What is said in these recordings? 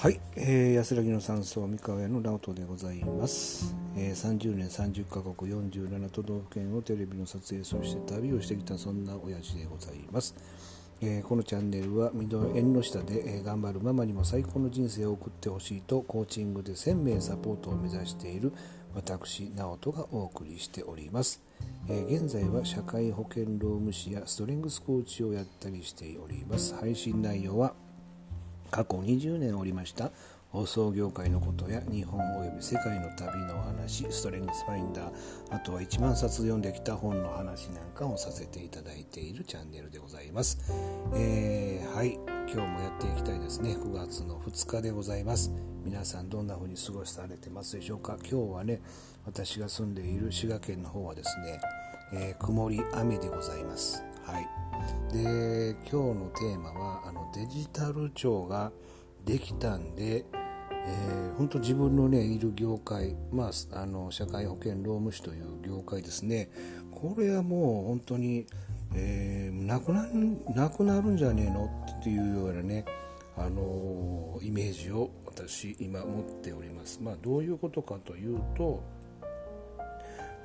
はい、えー、安らぎの山荘三河屋の直人でございます、えー、30年30カ国47都道府県をテレビの撮影そして旅をしてきたそんな親父でございます、えー、このチャンネルは縁の下で、えー、頑張るママにも最高の人生を送ってほしいとコーチングで1000名サポートを目指している私直人がお送りしております、えー、現在は社会保険労務士やストレングスコーチをやったりしております。配信内容は過去20年おりました。放送業界のことや日本および世界の旅の話ストレングスファインダーあとは1万冊読んできた本の話なんかをさせていただいているチャンネルでございます、えー、はい。今日もやっていきたいですね。9月の2日でございます。皆さんどんな風に過ごされてますでしょうか。今日はね私が住んでいる滋賀県の方はですね、えー、曇り雨でございます。はいで今日のテーマはあのデジタル庁ができたんで、えー、本当自分のねいる業界、まあ、あの社会保険労務士という業界ですねこれはもう本当に、えー、なくななくなるんじゃねえのっていうようなねあのイメージを私今持っております。まあ、どういうことかというと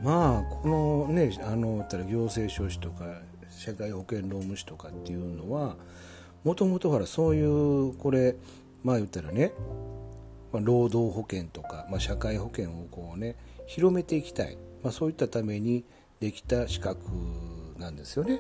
まあこのねあのたら行政書士とか社会保険労務士とかっていうのはもともとほらそういうこれまあ言ったらね、まあ、労働保険とか、まあ、社会保険をこうね広めていきたい、まあ、そういったためにできた資格なんですよね。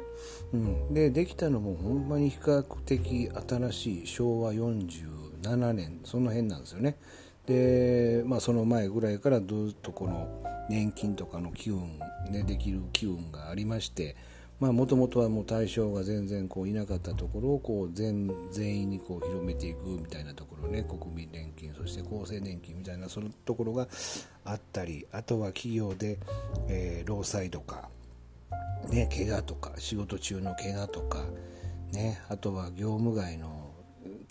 うん、でできたのもほんまに比較的新しい昭和47年その辺なんですよね。で、まあ、その前ぐらいからずっとこの年金とかの機運、ね、できる機運がありましてもともとはもう対象が全然こういなかったところをこう全全員にこう広めていくみたいなところね。国民年金そして厚生年金みたいなそのところがあったりあとは企業で、えー、労災とか、ね、怪我とか仕事中の怪我とか、ね、あとは業務外の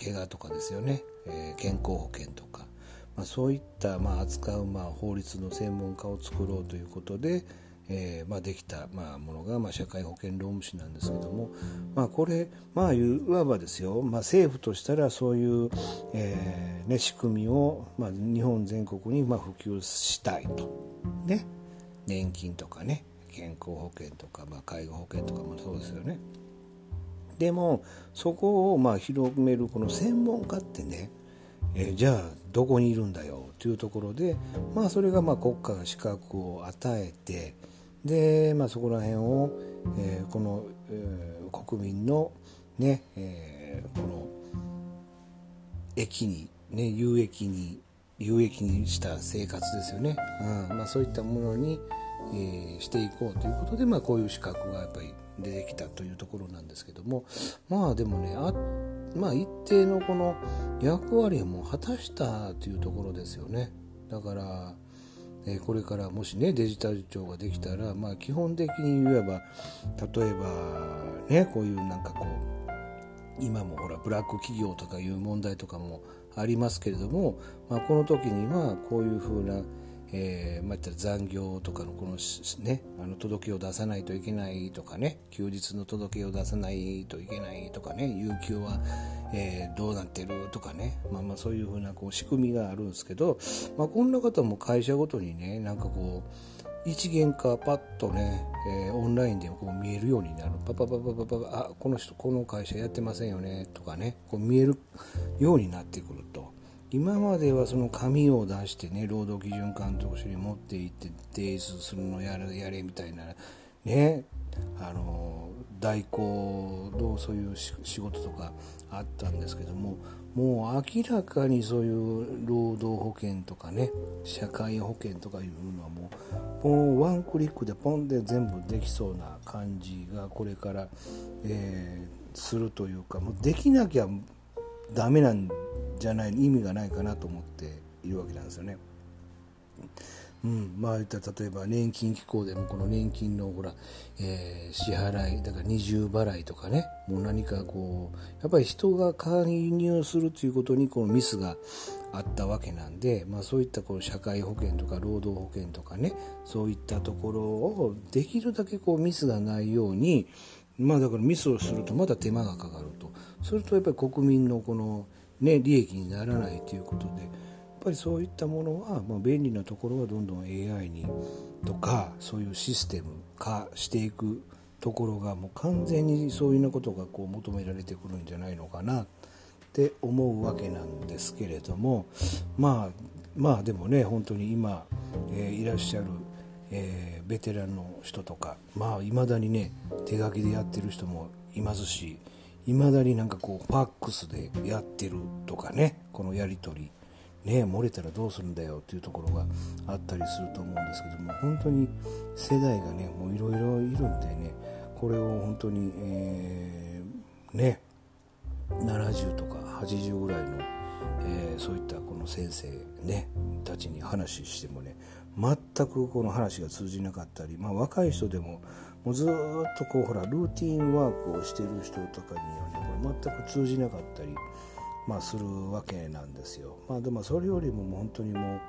怪我とかですよね、えー、健康保険とか、まあ、そういった、まあ、扱う、まあ、法律の専門家を作ろうということで、えー、まあ、できた、まあ、ものが、まあ、社会保険労務士なんですけども、まあ、これ、まあ、いわばですよ、まあ、政府としたらそういう、えーね、仕組みを、まあ、日本全国に、まあ、普及したいと、ね、年金とかね健康保険とか、まあ、介護保険とかもそうですよね。でもそこをまあ広めるこの専門家ってね、えー、じゃあどこにいるんだよというところで、まあ、それがまあ国家が資格を与えて、で、まあ、そこら辺を、えー、この、えー、国民のね、えー、この益に、ね、有益に有益にした生活ですよね、うん。まあ、そういったものに、えー、していこうということで、まあ、こういう資格がやっぱり出てきたというところなんですけども。まあでもねあ、まあ、一定のこの役割をも果たしたというところですよね。だからえこれからもしねデジタル庁ができたら、まあ、基本的に言えば例えばねこういうなんかこう今もほらブラック企業とかいう問題とかもありますけれども、まあ、この時にはこういうふうなえーまあ、残業とかのこの、ね、あの届けを出さないといけないとかね休日の届けを出さないといけないとかね有給は、えー、どうなってるとかね、まあ、まあそういうふうなこう仕組みがあるんですけど、まあ、こんな方も会社ごとにねなんかこう一元化パッとね、えー、オンラインでこう見えるようになるパパパパパパあこの人この会社やってませんよねとかねこう見えるようになってくると。今まではその紙を出してね労働基準監督署に持って行って提出するのやれやれみたいなねあの代行のそういう仕事とかあったんですけどももう明らかにそういう労働保険とかね社会保険とかいうのはもうもうワンクリックでポンで全部できそうな感じがこれから、えー、するというかもうできなきゃダメなんじゃない意味がないかなと思っているわけなんですよね。うん、まあ言ったら例えば年金機構でもこの年金のほら、えー、支払いだから二重払いとかね。もう何かこうやっぱり人が介入するということにこのミスがあったわけなんで、まあ、そういったこう社会保険とか労働保険とかね。そういったところをできるだけこうミスがないようにまあだからミスをするとまだ手間がかかると。するとやっぱり国民のこのね、利益にならないということで。ぱりそういったものは、まあ、便利なところはどんどん AI にとかそういうシステム化していくところがもう完全にそういうようなことがこう求められてくるんじゃないのかなって思うわけなんですけれどもまあまあでもね本当に今、えー、いらっしゃる、えー、ベテランの人とかまあいまだにね手書きでやってる人もいますしいまだになんかこうファックスでやってるとかねこのやり取りね漏れたらどうするんだよっていうところがあったりすると思うんですけども本当に世代がねいろいろいるんでねこれを本当に、えー、ね70とか80ぐらいの、えー、そういったこの先生、ね、たちに話してもね全くこの話が通じなかったり、まあ、若い人でももうずっとこうほらルーティンワークをしてる人とかにはねこれ全く通じなかったり、まあ、するわけなんですよ。まあ、でもそれよりももう本当にもう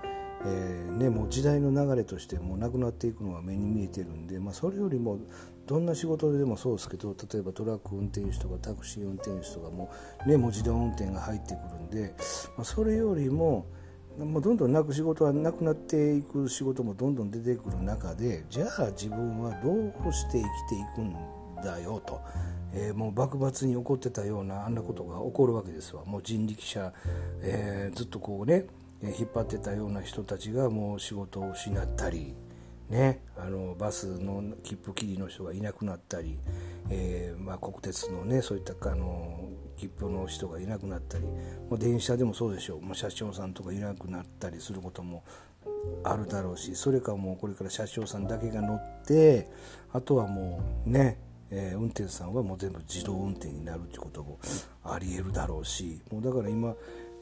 えーね、もう時代の流れとしてもうなくなっていくのが目に見えてるんで、まあ、それよりもどんな仕事でもそうですけど例えばトラック運転手とかタクシー運転手とかも,、ね、もう自動運転が入ってくるんで、まあ、それよりももうどんどんなく仕事はなくなっていく仕事もどんどん出てくる中でじゃあ自分はどうして生きていくんだよと。えー、もう幕末に起こってたようなあんなことが起こるわけですわ。もう人力車、えー、ずっとこうね引っ張ってたような人たちがもう仕事を失ったり、ね、あのバスの切符切りの人がいなくなったり、えー、まあ、国鉄のねそういったあの切符の人がいなくなったりもう電車でもそうでしょう、まあ、車掌さんとかいなくなったりすることもあるだろうしそれかもうこれから車掌さんだけが乗ってあとはもうねえー、運転手さんはもう全部自動運転になるってこともありえるだろうしもうだから今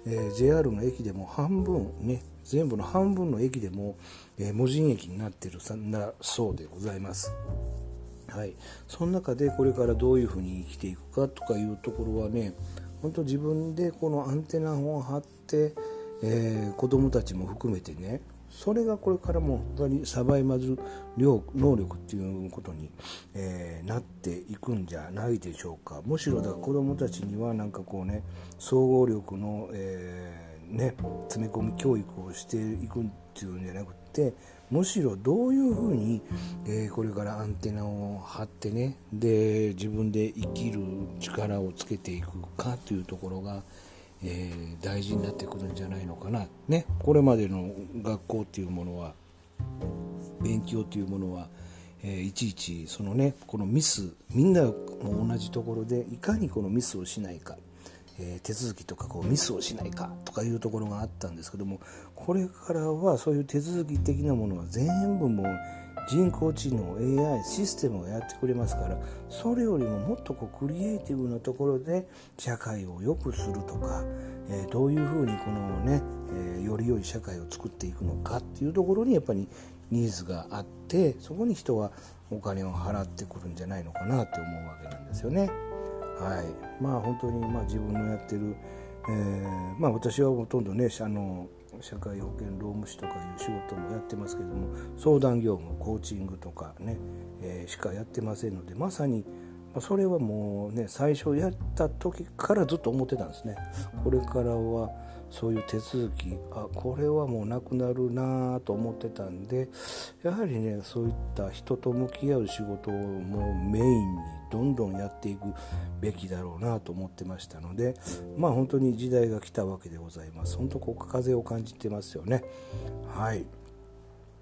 えー、JR の駅でも半分ね全部の半分の駅でも、えー、無人駅になってるんだそうでございます。はい、その中でこれからどういうふうに生きていくかとかいうところはね本当自分でこのアンテナを張って、えー、子供たちも含めてねそれがこれからも本当にサバイバル能力っていうことに、えー、なっていくんじゃないでしょうか。むしろだ子どもたちにはなんかこうね総合力の、えー、ね、詰め込み教育をしていくっていうんじゃなくてむしろどういうふうに、えー、これからアンテナを張ってねで自分で生きる力をつけていくかというところが、えー、大事になってくるんじゃないのかな、ね、これまでの学校っていうものは勉強っていうものは、えー、いちいちそのねこのミスみんなも同じところでいかにこのミスをしないか、えー、手続きとかこうミスをしないかとかいうところがあったんですけどもこれからはそういう手続き的なものは全部もう人工知能 AI システムがやってくれますからそれよりももっとこうクリエイティブなところで社会を良くするとか、えー、どういうふうにこのね、えー、より良い社会を作っていくのかっていうところにやっぱりニーズがあってそこに人はお金を払ってくるんじゃないのかなって思うわけなんですよね。はい、まあ本当にまあ自分のやってる、えー、まあ私はほとんどねあの社会保険労務士とかいう仕事もやってますけども相談業務コーチングとかね、えー、しかやってませんのでまさにそれはもうね最初やった時からずっと思ってたんですね。これからはそういう手続きあこれはもうなくなるなと思ってたんでやはりねそういった人と向き合う仕事をもうメインにどんどんやっていくべきだろうなと思ってましたのでまあ本当に時代が来たわけでございます。本当こう風を感じてますよね。はい。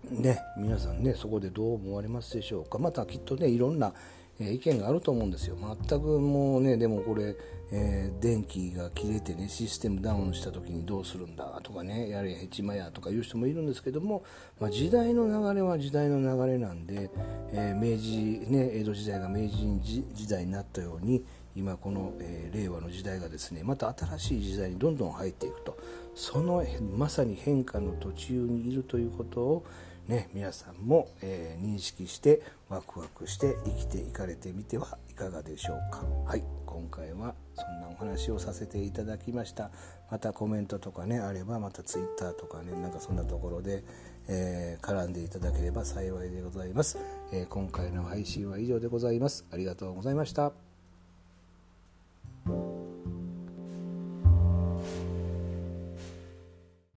ね皆さんねそこでどう思われますでしょうか。またきっとねいろんなえ意見があると思うんですよ。全くもうね、でもこれ、えー、電気が切れてね、システムダウンした時にどうするんだとかね、やれヘチマやとかいう人もいるんですけども、まあ、時代の流れは時代の流れなんで、えー、明治、ね、江戸時代が明治時代になったように、今この、えー、令和の時代がですねまた新しい時代にどんどん入っていくとそのまさに変化の途中にいるということを、ね、皆さんも、えー、認識してワクワクして生きていかれてみてはいかがでしょうか。はい今回はそんなお話をさせていただきました。またコメントとかねあればまた Twitter とかねなんかそんなところで、えー、絡んでいただければ幸いでございます、えー、今回の配信は以上でございます。ありがとうございました。